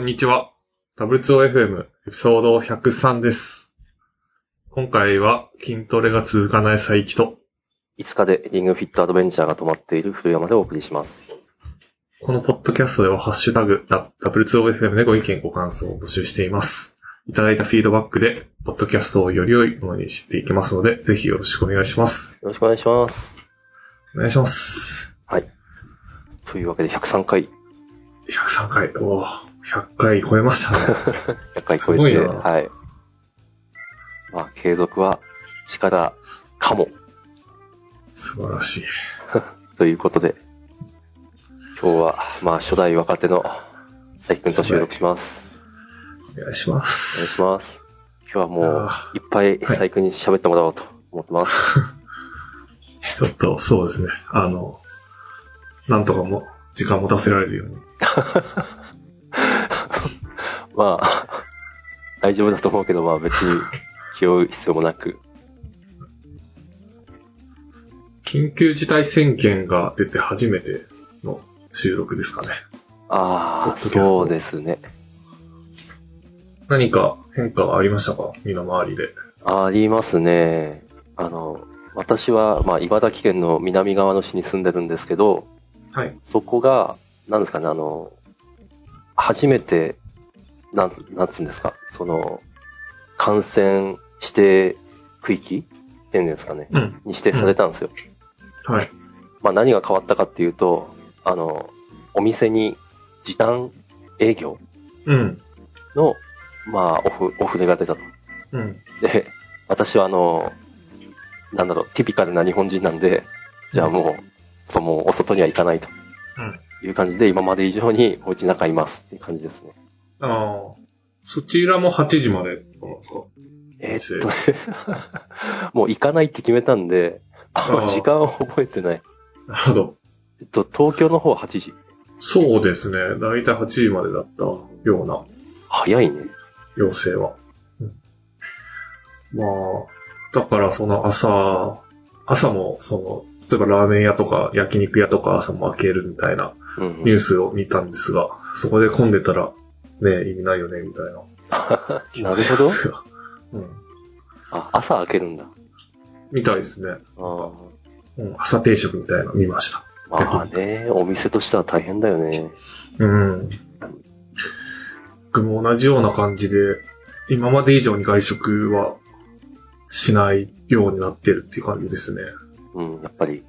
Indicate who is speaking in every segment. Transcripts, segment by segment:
Speaker 1: こんにちは。W2OFM エピソード103です。今回は筋トレが続かない佐伯と、
Speaker 2: 5日でリングフィットアドベンチャーが止まっている古山でお送りします。
Speaker 1: このポッドキャストではハッシュタグ W2OFM でご意見ご感想を募集しています。いただいたフィードバックで、ポッドキャストをより良いものにしていきますので、ぜひよろしくお願いします。
Speaker 2: よろしくお願いします。
Speaker 1: お願いします。
Speaker 2: はい。というわけで103回、
Speaker 1: 103回、おー100回超えましたね。
Speaker 2: 100回超
Speaker 1: すごい
Speaker 2: えて、
Speaker 1: な
Speaker 2: はい。まあ、継続は力かも、
Speaker 1: 素晴らしい。
Speaker 2: ということで、今日は、まあ、初代若手の佐伯くんと収録します。
Speaker 1: お願いしま
Speaker 2: お願い
Speaker 1: す。
Speaker 2: します。今日はもう
Speaker 1: あ、
Speaker 2: いっぱい佐伯くんに喋ってもらおうと思ってます。
Speaker 1: ちょっと、そうですね。あの、なんとかも、時間持たせられるように。
Speaker 2: まあ、大丈夫だと思うけど、まあ別に気負う必要もなく、
Speaker 1: 緊急事態宣言が出て初めての収録ですかね。
Speaker 2: ああ、そうですね。
Speaker 1: 何か変化はありましたか？身の回りで。
Speaker 2: ありますね。あの、私は、まあ、茨城県の南側の市に住んでるんですけど、
Speaker 1: はい。
Speaker 2: そこが、なんですかね、あの、初めて、なんつ、なんつうんですか、その、感染指定区域？っていうんですかね、
Speaker 1: うん。
Speaker 2: に指定されたんですよ。
Speaker 1: はい。
Speaker 2: まあ、何が変わったかっていうと、あの、お店に時短営業
Speaker 1: うん。
Speaker 2: の、まあ、オフ、オフレが出たと。
Speaker 1: うん。
Speaker 2: で、私はあの、なんだろう、ティピカルな日本人なんで、じゃあもう、もうお外には行かないと
Speaker 1: うん。
Speaker 2: いう感じで、今まで以上にお家の中いますっていう感じですね。
Speaker 1: ああ。そちらも8時までなんですか
Speaker 2: えーっとね、もう行かないって決めたんで、あ
Speaker 1: あー
Speaker 2: 時間を覚えてない。
Speaker 1: なるほど。
Speaker 2: えっと、東京の方は8時。
Speaker 1: そうですね。だいたい8時までだったような
Speaker 2: 早いね。
Speaker 1: 要請は。うんまあ、だからその朝、朝もその、例えばラーメン屋とか焼肉屋とか朝も開けるみたいなニュースを見たんですが、そこで混んでたら、ね、意味ないよね、みたいな。
Speaker 2: なるほど。
Speaker 1: うん。
Speaker 2: あ、朝開けるんだ。
Speaker 1: みたいですね。うん、朝定食みたいなの見ました。
Speaker 2: まあね、お店としては大変だよね。
Speaker 1: うん。僕も同じような感じで、今まで以上に外食はしないようになってるっていう感じですね。
Speaker 2: うん、やっぱり。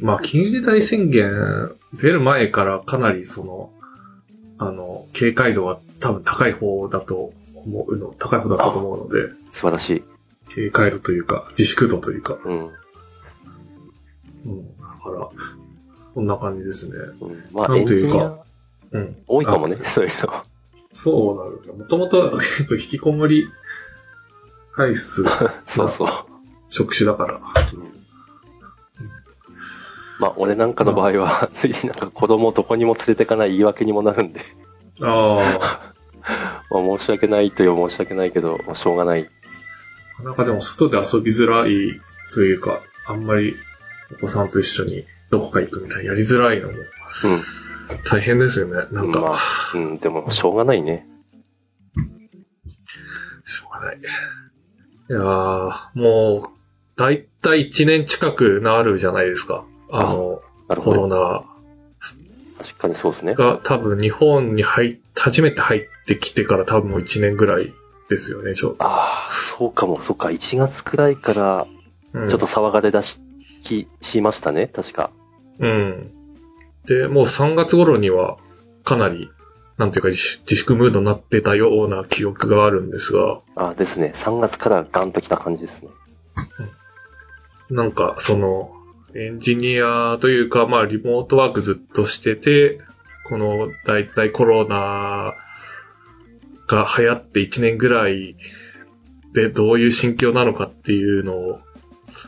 Speaker 1: まあ、緊急事態宣言出る前からかなりその、あの、警戒度は多分高い方だと思うの、高い方だったと思うので、
Speaker 2: 素晴らしい。
Speaker 1: 警戒度というか、自粛度というか、
Speaker 2: うん。
Speaker 1: うん。だから、そんな感じですね。
Speaker 2: うん、まあ、
Speaker 1: なんというか
Speaker 2: ア
Speaker 1: うん。
Speaker 2: 多いかもね、
Speaker 1: あ
Speaker 2: そういうの。
Speaker 1: そうなる。もともと結構引きこもり体質
Speaker 2: そうそう。
Speaker 1: 職種だから。
Speaker 2: うんまあ、俺なんかの場合は、ついになんか子供をどこにも連れてかない言い訳にもなるんで、
Speaker 1: あ
Speaker 2: まあ、申し訳ないという申し訳ないけど、まあ、しょうがない。
Speaker 1: あ。なんかでも外で遊びづらいというか、あんまりお子さんと一緒にどこか行くみたいなやりづらいのも大変ですよね。な
Speaker 2: うんん。
Speaker 1: か、
Speaker 2: まあ、うん、でも、しょうがないね。
Speaker 1: しょうがない。いやー、もう、だいたい1年近くなるじゃないですか。あの、コ
Speaker 2: なるほど。
Speaker 1: ロナ
Speaker 2: 確かにそうですね。
Speaker 1: が多分日本に入っ、初めて入ってきてから多分もう1年ぐらいですよね、ちょ
Speaker 2: ああ、そうかも、そっか、1月くらいから、
Speaker 1: うん
Speaker 2: ちょっと騒がれ出し、き、しましたね、確か。
Speaker 1: うん。で、もう3月頃にはかなり、なんていうか自自粛ムードになってたような記憶があるんですが、
Speaker 2: あですね、3月からガンと来た感じですね。
Speaker 1: なんかその、エンジニアというか、まあリモートワークずっとしてて、この大体コロナが流行って1年ぐらいでどういう心境なのかっていうのを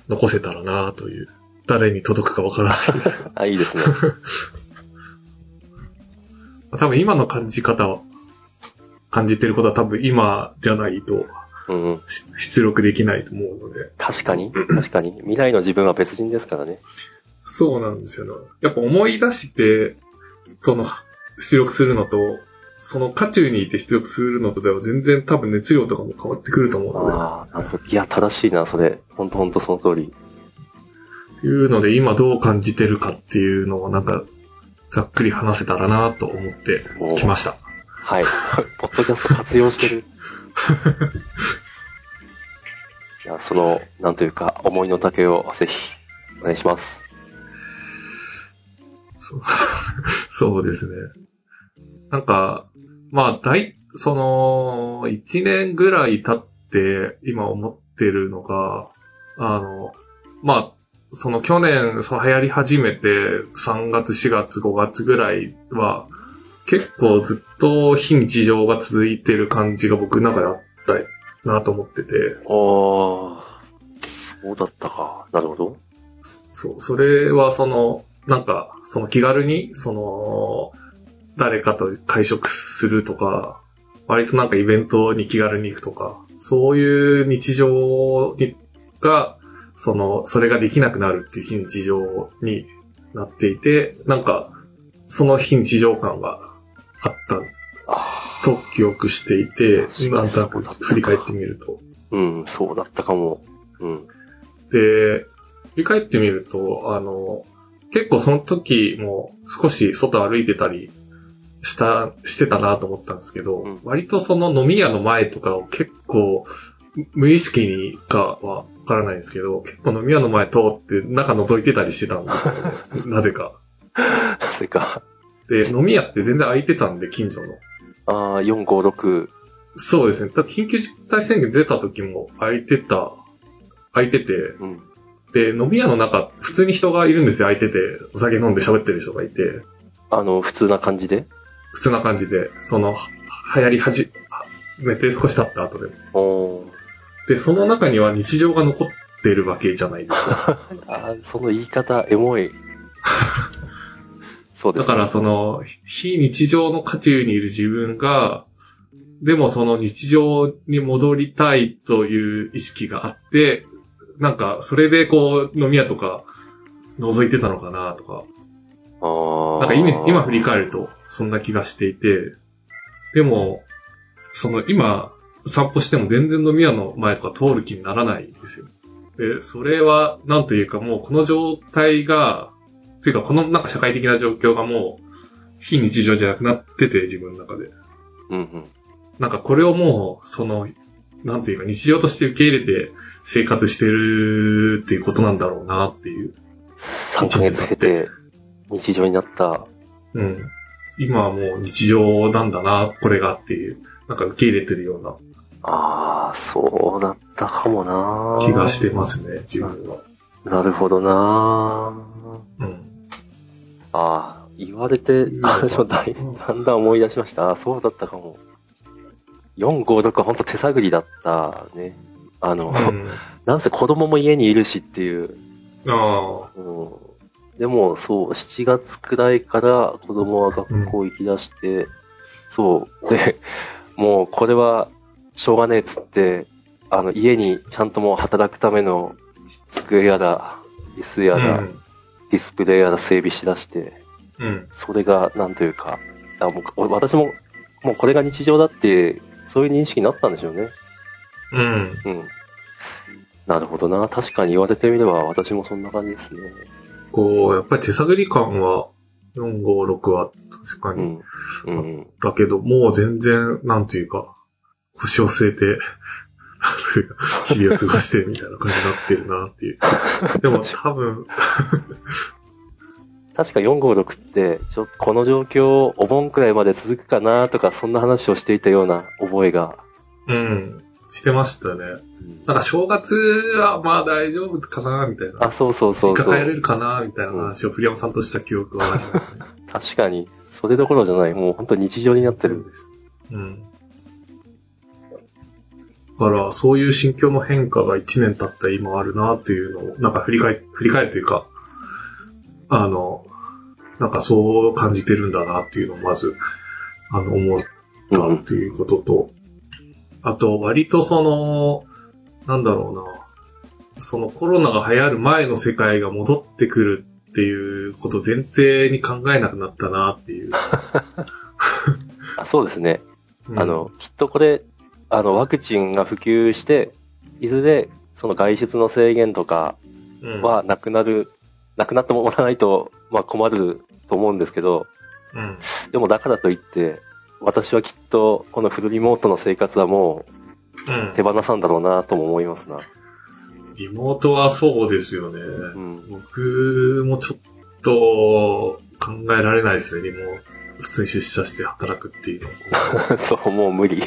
Speaker 1: 残せたらなという、誰に届くかわからないです。
Speaker 2: あ、いいですね。
Speaker 1: 多分今の感じ方は、感じてることは多分今じゃないと
Speaker 2: うん
Speaker 1: 出力できないと思うので。
Speaker 2: 確かに、確かに。未来の自分は別人ですからね。
Speaker 1: そうなんですよね。やっぱ思い出して、その、出力するのと、その渦中にいて出力するのとでは全然多分熱量とかも変わってくると思うので、
Speaker 2: ああ、なるほど。いや、正しいな、それ。ほんとほんとその通り。
Speaker 1: いうので今どう感じてるかっていうのをなんか、ざっくり話せたらなと思ってきました。
Speaker 2: はい。ポッドキャスト活用してる。いや、その、なんというか、思いの丈をぜひ、お願いします。
Speaker 1: そう そうですね。なんか、まあ、大、その、一年ぐらい経って今思ってるのが、あの、まあ、その去年、その流行り始めて3月、4月、5月ぐらいは、結構ずっと非日常が続いてる感じが僕の中であったなと思ってて、
Speaker 2: おー、そうだったか。なるほど。
Speaker 1: そう、それはその、なんか、その気軽に、その、誰かと会食するとか、割となんかイベントに気軽に行くとか、そういう日常にが、その、それができなくなるっていう非日常になっていて、なんか、その非日常感があった
Speaker 2: あ
Speaker 1: と記憶していてなんとなく振り返ってみると。
Speaker 2: ーうん、そうだったかも。うん。
Speaker 1: で、振り返ってみると、あの、結構その時も少し外歩いてたりした、してたなと思ったんですけど、
Speaker 2: うん
Speaker 1: 割とその飲み屋の前とかを結構無意識にかはわからないんですけど、結構飲み屋の前通って中覗いてたりしてたんですよね。なぜか。
Speaker 2: なぜか。
Speaker 1: で、飲み屋って全然空いてたんで、近所の。
Speaker 2: あー、4、5、6。
Speaker 1: そうですね。だって緊急事態宣言出た時も空いてた、空いてて、
Speaker 2: うん。
Speaker 1: で、飲み屋の中、普通に人がいるんですよ、空いてて。お酒飲んで喋ってる人がいて。
Speaker 2: あの、普通な感じで？
Speaker 1: 普通な感じで、その、流行り始めて少し経った後でも。で、その中には日常が残ってるわけじゃないですか。
Speaker 2: あーその言い方、エモい。そうですね。
Speaker 1: だからその、非日常の渦中にいる自分が、でもその日常に戻りたいという意識があって、なんか、それでこう、飲み屋とか、覗いてたのかなとか、
Speaker 2: あー
Speaker 1: なんか今今振り返ると、そんな気がしていて、でも、その今、散歩しても全然飲み屋の前とか通る気にならないんですよ。で、それは、なんというかもうこの状態が、というかこのなんか社会的な状況がもう、非日常じゃなくなってて、自分の中で。
Speaker 2: うんうん。
Speaker 1: なんかこれをもう、その、なんというか日常として受け入れて生活してるっていうことなんだろうなっていう。
Speaker 2: 3ヶ月経て、日常になった。
Speaker 1: うん。今はもう日常なんだな、これがっていう、なんか受け入れてるような
Speaker 2: ああ、そうだったかもな
Speaker 1: 気がしてますね、自分は。
Speaker 2: なるほどな
Speaker 1: うん。
Speaker 2: ああ、言われて、だいだんだん思い出しました。あそうだったかも。4、5、6はほんと手探りだったね。あの、
Speaker 1: うん、
Speaker 2: なんせ子供も家にいるしっていう。
Speaker 1: あ
Speaker 2: うん、でも、そう、7月くらいから子供は学校行き出して、そう。で、もうこれはしょうがねえっつって、あの、家にちゃんともう働くための机やら、椅子
Speaker 1: あ。
Speaker 2: やら、
Speaker 1: うん。
Speaker 2: ディスプレイやら整備しだして、
Speaker 1: うん。
Speaker 2: それが、なんというか、あもう私も、もうこれが日常だって、そういう認識になったんでしょうね。
Speaker 1: うん。
Speaker 2: うん。なるほどな。確かに言われてみれば、私もそんな感じですね。
Speaker 1: こう、やっぱり手探り感は、4、5、6は確かに。
Speaker 2: うん。うん。
Speaker 1: だけど、もう全然、なんていうか、腰を据えて、日々を過ごしてみたいな感じになってるなっていう。でも多分、
Speaker 2: 確か456って、ちょこの状況、お盆くらいまで続くかなとか、そんな話をしていたような覚えが。
Speaker 1: うん、してましたね。なんか正月はまあ大丈夫かなみたいな。
Speaker 2: あ、そうそうそうそう。
Speaker 1: 家帰れるかなみたいな話を栗山さんとした記憶はありますね。
Speaker 2: 確かに、それどころじゃない。もう本当日常になってる。
Speaker 1: です。うん。だから、そういう心境の変化が1年経った今あるなっていうのを、なんか振り返、振り返るというか、あの、なんかそう感じてるんだなっていうのをまず、あの、思ったっていうことと、あと、割とその、なんだろうな、そのコロナが流行る前の世界が戻ってくるっていうことを前提に考えなくなったなっていう。
Speaker 2: あ そうですね。
Speaker 1: うん
Speaker 2: あの、、きっとこれ、あの、ワクチンが普及して、いずれ、その外出の制限とか
Speaker 1: うん、
Speaker 2: はなくなる、なくなってもらわないと、まあ困ると思うんですけど、
Speaker 1: うん。
Speaker 2: でもだからといって、私はきっと、このフルリモートの生活はも
Speaker 1: うん
Speaker 2: う手放さんだろうなとも思いますな。
Speaker 1: リモートはそうですよね。
Speaker 2: うん。
Speaker 1: 僕もちょっと考えられないですね、リモート。普通に出社して働くっていうのは。
Speaker 2: そう、もう無理。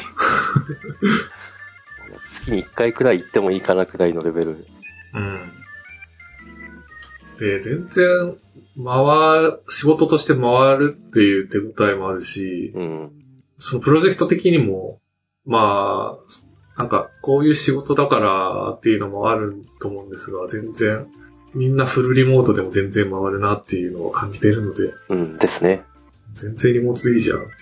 Speaker 2: 月に1回くらい行ってもいいかなくらいのレベル。
Speaker 1: うん。で、全然、回る、仕事として回るっていう手応えもあるし、
Speaker 2: うん。
Speaker 1: そのプロジェクト的にも、まあ、なんか、こういう仕事だからっていうのもあると思うんですが、全然、みんなフルリモートでも全然回るなっていうのを感じているので、
Speaker 2: うんですね。
Speaker 1: 全然リモートでいいじゃんっていう。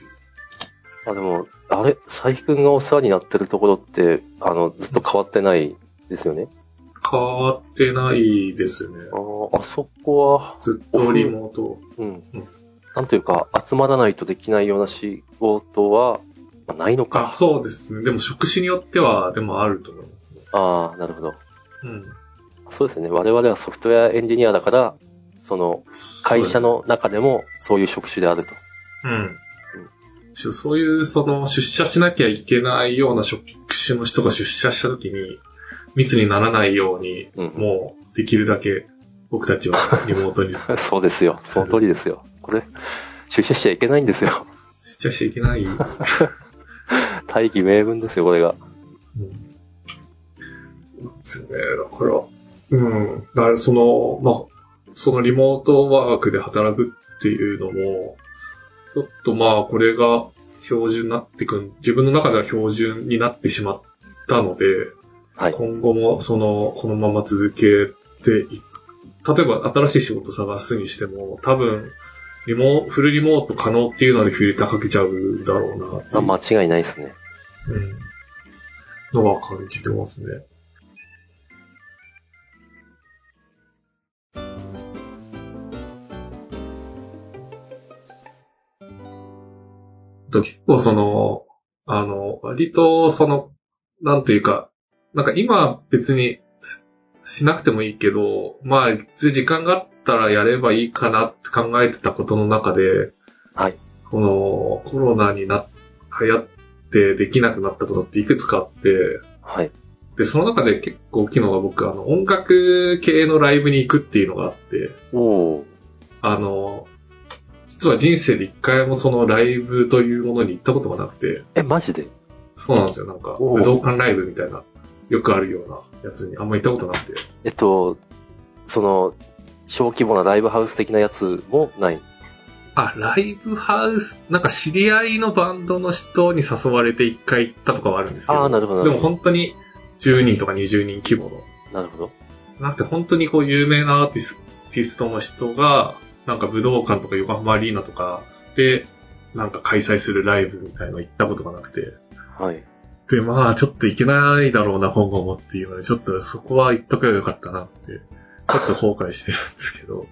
Speaker 2: あ、でも、あれ、佐伯くんがお世話になってるところって、あの、ずっと変わってないですよね？
Speaker 1: 変わってないですね。
Speaker 2: あーあそこは、
Speaker 1: ずっとリモート。
Speaker 2: うん。なんというか、集まらないとできないような仕事は、まあ、ないの
Speaker 1: あ、
Speaker 2: か。
Speaker 1: そうですね。でも職種によっては、でもあると思いますね。
Speaker 2: ああ、なるほど。
Speaker 1: うん。
Speaker 2: そうですね。我々はソフトウェアエンジニアだから、その、会社の中でもそういう職種であると。
Speaker 1: うん。しそういう、その、出社しなきゃいけないような職種の人が出社した時に、密にならないように、
Speaker 2: うん
Speaker 1: もう、できるだけ、僕たちはリモートに
Speaker 2: そうですよ。その通りですよ。これ、出社しちゃいけないんですよ。
Speaker 1: 出社しちゃいけない？うん。
Speaker 2: 大義名分ですよ、これが。
Speaker 1: ですよね。だから、うん。だから、その、まあ、そのリモートワークで働くっていうのも、ちょっとまあ、これが標準になってくん、自分の中では標準になってしまったので、
Speaker 2: はい。
Speaker 1: 今後もその、このまま続けていく。例えば新しい仕事探すにしても、多分、リモ、フルリモート可能っていうのにフィルターかけちゃうだろうなう
Speaker 2: あ間違いないですね。
Speaker 1: うん。のは感じてますね。と結構その、あの、割とその、なんというか、なんか今別にししなくてもいいけど、まあ、時間があったらやればいいかなって考えてたことの中で、
Speaker 2: はい。
Speaker 1: このコロナにな、流行ってできなくなったことっていくつかあって、
Speaker 2: はい。
Speaker 1: で、その中で結構大きいのが僕、あの、音楽系のライブに行くっていうのがあって、
Speaker 2: おー。
Speaker 1: あの、実は人生で一回もそのライブというものに行ったことがなくて、
Speaker 2: え、マジで？
Speaker 1: そうなんですよ。なんか、武道館ライブみたいな、よくあるようなやつにあんま行ったことなくて。
Speaker 2: えっと、その、小規模なライブハウス的なやつもない？
Speaker 1: あ、ライブハウス、なんか知り合いのバンドの人に誘われて一回行ったとかはあるんですけど、
Speaker 2: あーなるほど
Speaker 1: でも本当に10人とか20人規模の、
Speaker 2: なるほど。
Speaker 1: なくて本当にこう有名なアーティスアーティストの人が、なんか武道館とか横浜アリーナとかで、なんか開催するライブみたいなの行ったことがなくて。
Speaker 2: はい。
Speaker 1: で、まあちょっと行けないだろうな、今後もっていうので、ちょっとそこは行っとけばよかったなって、ちょっと後悔してるんですけど。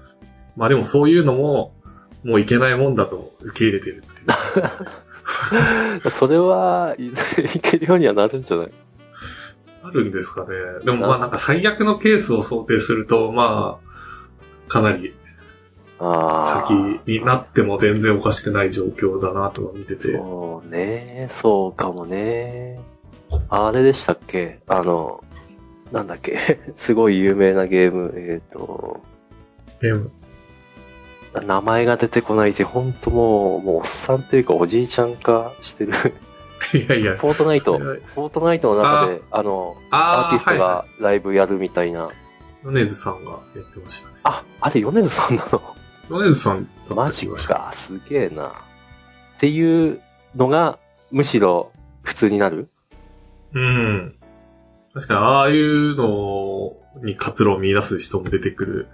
Speaker 1: まあでもそういうのも、もう行けないもんだと受け入れてるっていう。
Speaker 2: それは、いけるようにはなるんじゃない？
Speaker 1: あるんですかね。でもまあなんか最悪のケースを想定すると、まあ、かなり。先になっても全然おかしくない状況だなとは見てて。
Speaker 2: そうね。そうかもね。あれでしたっけ？あの、なんだっけ？すごい有名なゲーム。えっ、と、
Speaker 1: ゲーム。
Speaker 2: 名前が出てこないで、ほんともう、もうおっさんっていうかおじいちゃん化してる。
Speaker 1: いやいや。
Speaker 2: フォートナイト、フォートナイトの中で、あの、アー
Speaker 1: あ
Speaker 2: ティスト
Speaker 1: はいは
Speaker 2: がライブやるみたいな。
Speaker 1: い米津さんがやってましたね。
Speaker 2: あ、あれ、米津さんなの？
Speaker 1: 米津さん
Speaker 2: マジか、すげえな。っていうのが、むしろ普通になる？
Speaker 1: す。うん。確かに、ああいうのに活路を見出す人も出てくる。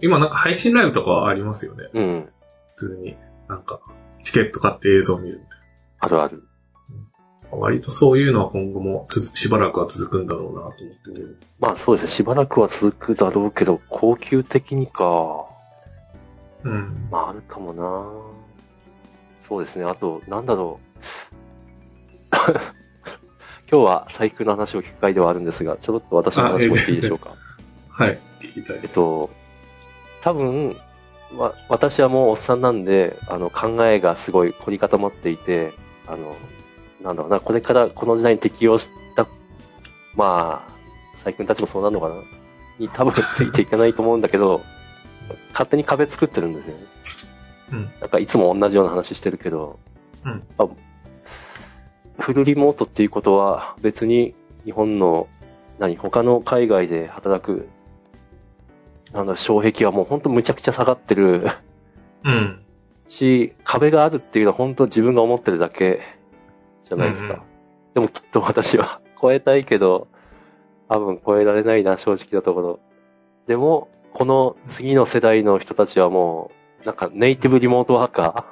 Speaker 1: 今なんか配信ライブとかはありますよね。
Speaker 2: うん。
Speaker 1: 普通に。なんか、チケット買って映像を見るみたい
Speaker 2: あるある。
Speaker 1: な。割とそういうのは今後もしばらくは続くんだろうなと思ってる。
Speaker 2: まあそうですね、しばらくは続くだろうけど、高級的にか。
Speaker 1: うん。
Speaker 2: まああるかもなそうですね。あと、なんだろう。今日は財布の話を聞く回ではあるんですが、ちょろっと私の話もしていいでしょうか？
Speaker 1: はい。聞きたいです。
Speaker 2: えっと、多分、わ、私はもうおっさんなんで、あの、考えがすごい凝り固まっていて、あの、なんだろうな、これからこの時代に適応した、まあ、最近たちもそうなるのかな？に多分ついていかないと思うんだけど、勝手に壁作ってるんですよね。
Speaker 1: うん。
Speaker 2: なんかいつも同じような話してるけど、
Speaker 1: うん
Speaker 2: あフルリモートっていうことは別に日本の、何、他の海外で働く、なんだ、障壁はもう本当むちゃくちゃ下がってる
Speaker 1: うん。
Speaker 2: し、壁があるっていうのは本当自分が思ってるだけじゃないですか。
Speaker 1: うんうん
Speaker 2: でもきっと私は超えたいけど、多分超えられないな、正直なところ。でも、この次の世代の人たちはもう、なんかネイティブリモートワーカ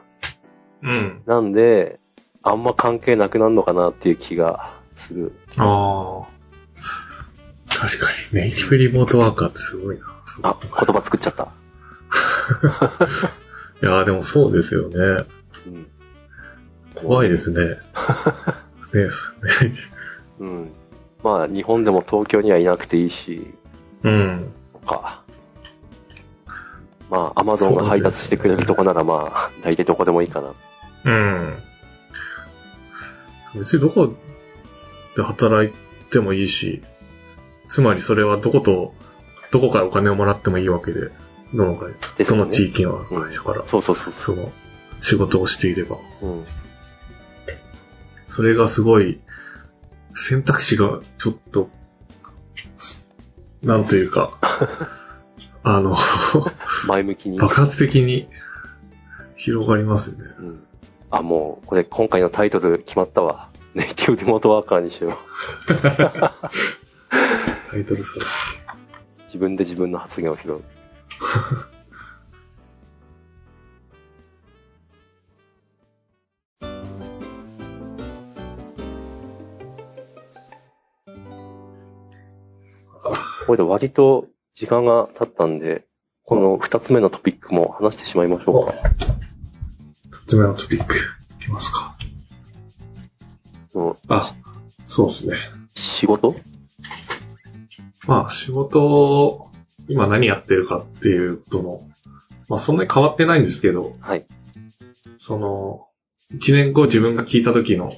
Speaker 1: うん。
Speaker 2: ーなんで、あんま関係なくなるのかなっていう気がする。
Speaker 1: ああ。確かに、ネイティブリモートワーカーってすごいな。
Speaker 2: あ、言葉作っちゃった。
Speaker 1: いやーでもそうですよね。
Speaker 2: うん。
Speaker 1: 怖いですね。ねね
Speaker 2: うん。まあ、日本でも東京にはいなくていいし、
Speaker 1: うん。
Speaker 2: とか。まあ、アマゾンが配達してくれるとこならまあ、大体どこでもいいかな。
Speaker 1: うん。別にどこで働いてもいいし、つまりそれはどこと、どこからお金をもらってもいいわけで、どの会、
Speaker 2: ですよね
Speaker 1: その地域の会社から、
Speaker 2: そうそうそう。
Speaker 1: その仕事をしていれば。
Speaker 2: うん。
Speaker 1: それがすごい、選択肢がちょっと、なんというか、あの、
Speaker 2: 前向きに。
Speaker 1: 爆発的に広がりますよね。
Speaker 2: うん。あ、もう、これ今回のタイトル決まったわ。ネイティブリモートワーカーにしよう。
Speaker 1: タイトル探し。
Speaker 2: 自分で自分の発言を拾う。これで割と時間が経ったんで、この二つ目のトピックも話してしまいましょうか。
Speaker 1: 二つ目のトピック、いきますか。
Speaker 2: うん
Speaker 1: あ、そうですね。
Speaker 2: 仕事？
Speaker 1: まあ、仕事を、今何やってるかっていうことの、まあ、そんなに変わってないんですけど、
Speaker 2: はい。
Speaker 1: その、一年後自分が聞いた時の、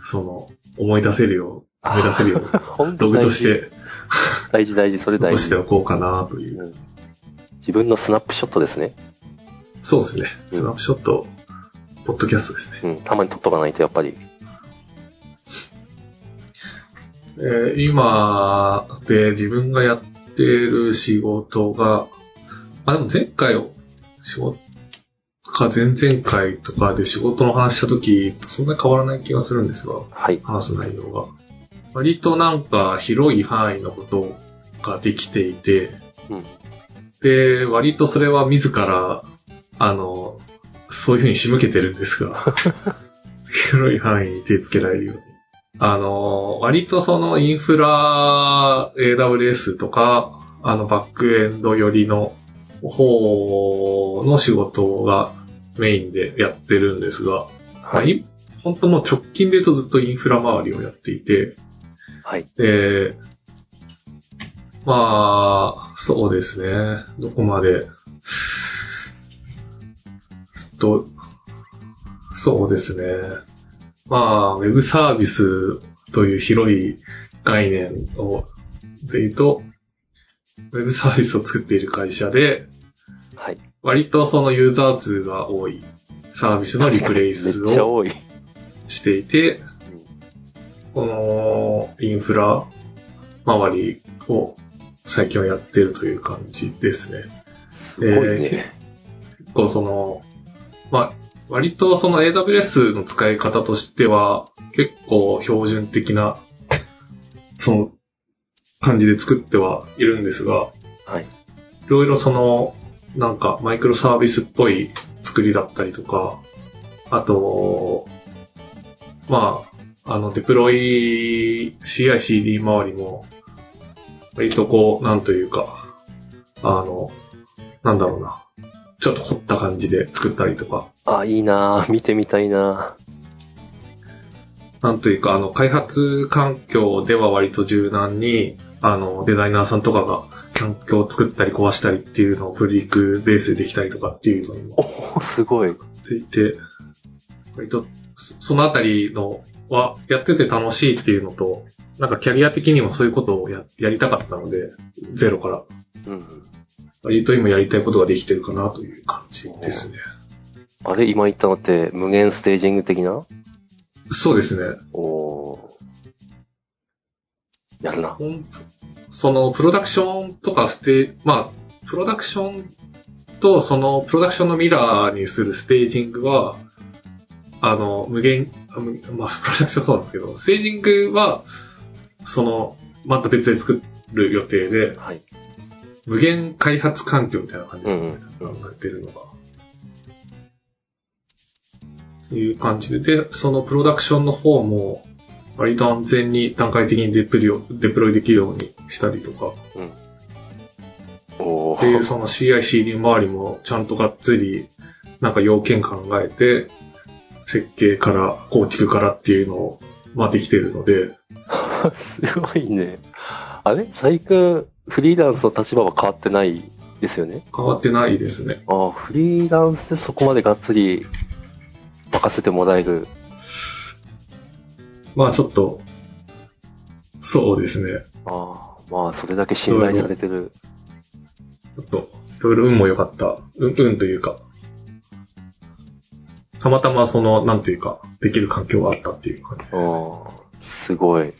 Speaker 1: その、思い出せるよう、思い出せるようログと。して
Speaker 2: 大事大事、それ大事
Speaker 1: 残して。おこうかなという。
Speaker 2: うん自分のスナップショットですね。
Speaker 1: そうですね。
Speaker 2: うん
Speaker 1: スナップショット、ポッドキャストですね。
Speaker 2: うん。たまに撮っとかないとやっぱり。
Speaker 1: えー今で自分がやってる仕事が、あ、でも前回を、仕事か前々回とかで仕事の話した時とそんなに変わらない気がするんですが、
Speaker 2: はい。
Speaker 1: 話す内容が。割となんか広い範囲のことができていて、
Speaker 2: うん。
Speaker 1: で、割とそれは自ら、あの、そういうふうに仕向けてるんですが、広い範囲に手つけられるように。あの、割とそのインフラ AWS とか、あのバックエンド寄りの方の仕事がメインでやってるんですが、まあ
Speaker 2: はい。
Speaker 1: い本当もう直近で言うとずっとインフラ周りをやっていて、
Speaker 2: はい。
Speaker 1: で、まあ、そうですね。どこまで、と、そうですね。まあ、ウェブサービスという広い概念を、で言うと、ウェブサービスを作っている会社で、
Speaker 2: はい。
Speaker 1: 割とそのユーザー数が多いサービスのリプレイスを。していて、このインフラ周りを最近はやってるという感じですね。
Speaker 2: すごいね。
Speaker 1: 結構その、まあ、割とその AWS の使い方としては結構標準的な、その感じで作ってはいるんですが、
Speaker 2: はい。
Speaker 1: いろいろその、なんかマイクロサービスっぽい作りだったりとか、あと、まあ、あの、デプロイ CI/CD 周りも、割とこう、なんというか、あの、なんだろうな。ちょっと凝った感じで作ったりとか、
Speaker 2: あ、いいなぁ見てみたいな
Speaker 1: なんというか、あの、開発環境では割と柔軟に、あの、デザイナーさんとかが環境を作ったり壊したりっていうのをフリークベースでできたりとかっていうのにも
Speaker 2: おすごい。
Speaker 1: ついて、割と、そそのあたりのは、やってて楽しいっていうのと、なんかキャリア的にもそういうことをややりたかったので、ゼロから。
Speaker 2: うん。
Speaker 1: 割と今やりたいことができてるかなという感じですね。
Speaker 2: あれ、今言ったのって無限ステージング的な？
Speaker 1: そうですね。
Speaker 2: おー。やるな。
Speaker 1: その、プロダクションとかステまあ、プロダクションと、その、プロダクションのミラーにするステージングは、あの、無限、まあ、プロダクションそうなんですけど、ステージングは、その、また別で作る予定で、
Speaker 2: はい。
Speaker 1: 無限開発環境みたいな感じですね。考えてるのが。っていう感じで、で、そのプロダクションの方も、割と安全に段階的にデプリをデプロイできるようにしたりとか、
Speaker 2: うん。お
Speaker 1: っていう
Speaker 2: ー。
Speaker 1: その CI/CD 周りもちゃんとがっつり、なんか要件考えて、設計から構築からっていうのを、まあできてるので、
Speaker 2: すごいね。あれ？最近、フリーランスの立場は変わってないですよね？
Speaker 1: 変わってないですね。
Speaker 2: ああ、フリーランスでそこまでがっつり任せてもらえる。
Speaker 1: まあちょっと、そうですね。
Speaker 2: ああ、まあ、それだけ信頼されてる。
Speaker 1: ちょっと、いろいろ運も良かった。運、運というか、たまたまその、なんというか、できる環境があったっていう感じです。
Speaker 2: ああ、すごい。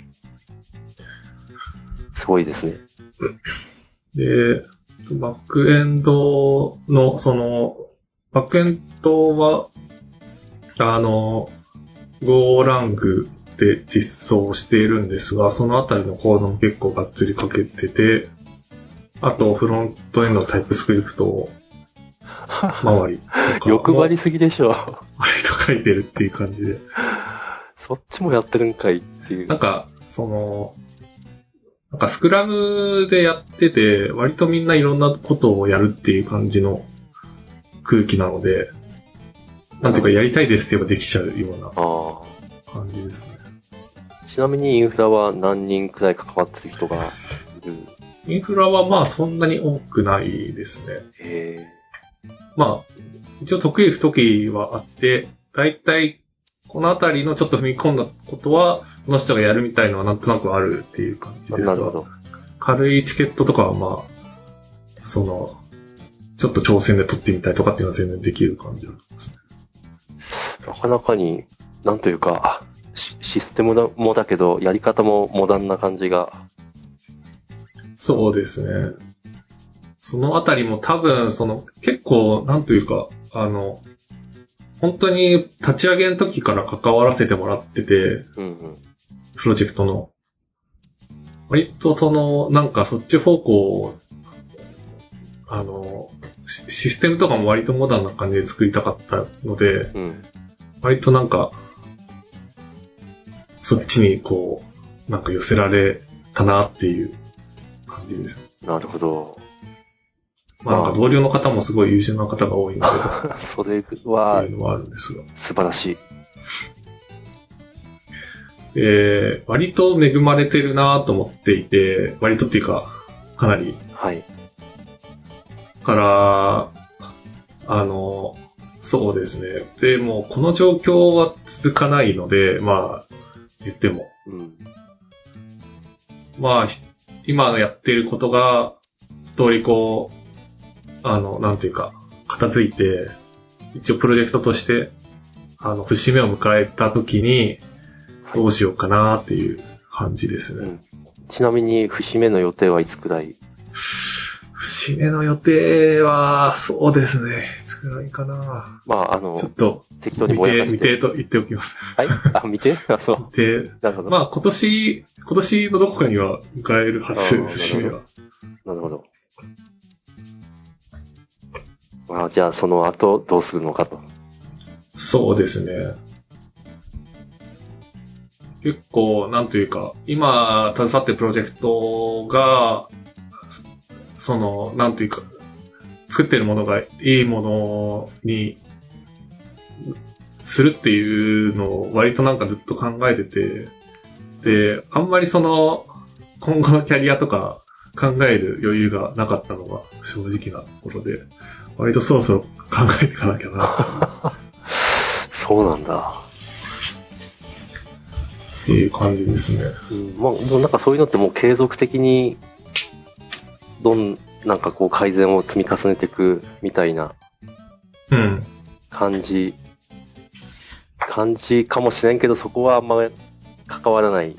Speaker 2: すごいですね。
Speaker 1: で、バックエンドの、その、バックエンドは、あの、GoLang で実装しているんですが、そのあたりのコードも結構がっつりかけてて、あと、フロントエンドのタイプスクリプトを周りとかも
Speaker 2: 欲張りすぎでしょ。
Speaker 1: 割と書いてるっていう感じで。
Speaker 2: そっちもやってるんかいっていう。
Speaker 1: なんか、その、なんかスクラムでやってて、割とみんないろんなことをやるっていう感じの空気なので、なんていうかやりたいですって言えばできちゃうような。感じですね。
Speaker 2: ちなみにインフラは何人くらい関わってる人がいる？
Speaker 1: インフラはまあそんなに多くないですね。まあ、一応得意不得意はあって、だいたいこのあたりのちょっと踏み込んだことは、この人がやるみたいのはなんとなくあるっていう感じですが
Speaker 2: なるほど。
Speaker 1: 軽いチケットとかはまあ、その、ちょっと挑戦で取ってみたいとかっていうのは全然できる感じだと思いますね。
Speaker 2: なかなかに、なんというか、シシステムもだけど、やり方もモダンな感じが。
Speaker 1: そうですね。そのあたりも多分、その、結構、なんというか、あの、本当に立ち上げの時から関わらせてもらってて、
Speaker 2: うんうん。
Speaker 1: プロジェクトの。割とその、なんかそっち方向、あの、シシステムとかも割とモダンな感じで作りたかったので、
Speaker 2: うん。
Speaker 1: 割となんか、そっちにこう、なんか寄せられたなっていう感じです。
Speaker 2: なるほど。
Speaker 1: まあなんか同僚の方もすごい優秀な方が多いので、
Speaker 2: それ
Speaker 1: って
Speaker 2: は
Speaker 1: いうのはあるんですが。
Speaker 2: 素晴らしい。
Speaker 1: えー、割と恵まれてるなと思っていて、割とっていうか、かなり
Speaker 2: はい。
Speaker 1: から、あの、そうですね。でも、この状況は続かないので、まあ、言っても。
Speaker 2: うん。
Speaker 1: まあ、ひ今のやってることが、一通りこう、あの、なんていうか、片付いて、一応プロジェクトとして、あの、節目を迎えた時に、どうしようかなっていう感じですね。
Speaker 2: うん。ちなみに、節目の予定はいつくらい？
Speaker 1: 節目の予定は、そうですね。いつぐらいかな。
Speaker 2: まあ、あの
Speaker 1: ちょ、っと、
Speaker 2: 適当に
Speaker 1: 未定、
Speaker 2: ぼやかして。
Speaker 1: 未定と言っておきます。
Speaker 2: はい？あ、見て？あ、そう。
Speaker 1: で、
Speaker 2: なるほど。
Speaker 1: まあ今年、今年のどこかには迎えるはず節目は。
Speaker 2: なるほど。まあ、じゃあ、その後、どうするのかと。
Speaker 1: そうですね。結構、なんというか、今、携わってるプロジェクトが、その、なんというか、作ってるものがいいものにするっていうのを割となんかずっと考えてて、で、あんまりその、今後のキャリアとか考える余裕がなかったのが正直なところで、割とそろそろ考えていかなきゃな
Speaker 2: そうなんだ。
Speaker 1: っていう感じですね。
Speaker 2: うん、まあ、でもなんかそういうのってもう継続的に、どん、なんかこう改善を積み重ねていくみたいな
Speaker 1: うん。
Speaker 2: 感じ、感じかもしれんけど、そこはあんま関わらない。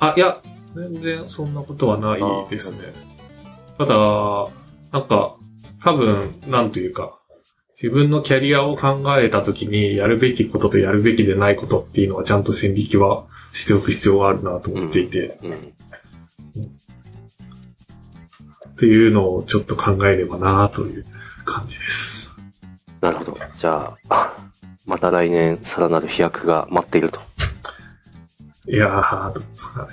Speaker 1: あ、いや、全然そんなことはないですね。ただ、なんか、多分、なんというか、自分のキャリアを考えたときに、やるべきこととやるべきでないことっていうのはちゃんと線引きはしておく必要があるなと思っていて、
Speaker 2: うん。
Speaker 1: っていうのをちょっと考えればなという感じです。
Speaker 2: なるほど。じゃあ、また来年さらなる飛躍が待っていると。
Speaker 1: いやー、どうですかね。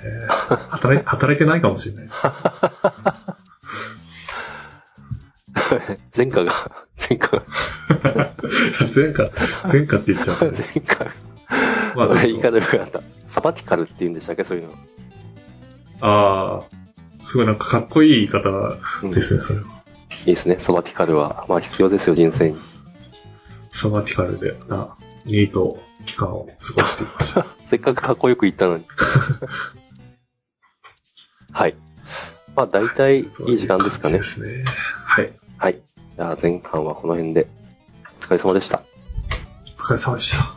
Speaker 1: 働い働いてないかもしれないです。
Speaker 2: 前科が、前科が、
Speaker 1: 前科、前科って言っちゃった、ね。
Speaker 2: 前科が、
Speaker 1: まあちょっと
Speaker 2: 言い方よくなった。サバティカルって言うんでしたっけ？そういうの。
Speaker 1: ああ、すごいなんかかっこいい言い方
Speaker 2: うん、い
Speaker 1: ですね、それは。
Speaker 2: いですね。サバティカルは。まあ必要ですよ、人生に。
Speaker 1: サバティカルでな、ニート期間を過ごしていました。
Speaker 2: せっかくかっこよく言ったのに。はい。まあ大体いい時間ですかね
Speaker 1: そうで。すね。はい。
Speaker 2: はい。じゃあ前半はこの辺で。お疲れ様でした。
Speaker 1: お疲れ様でした。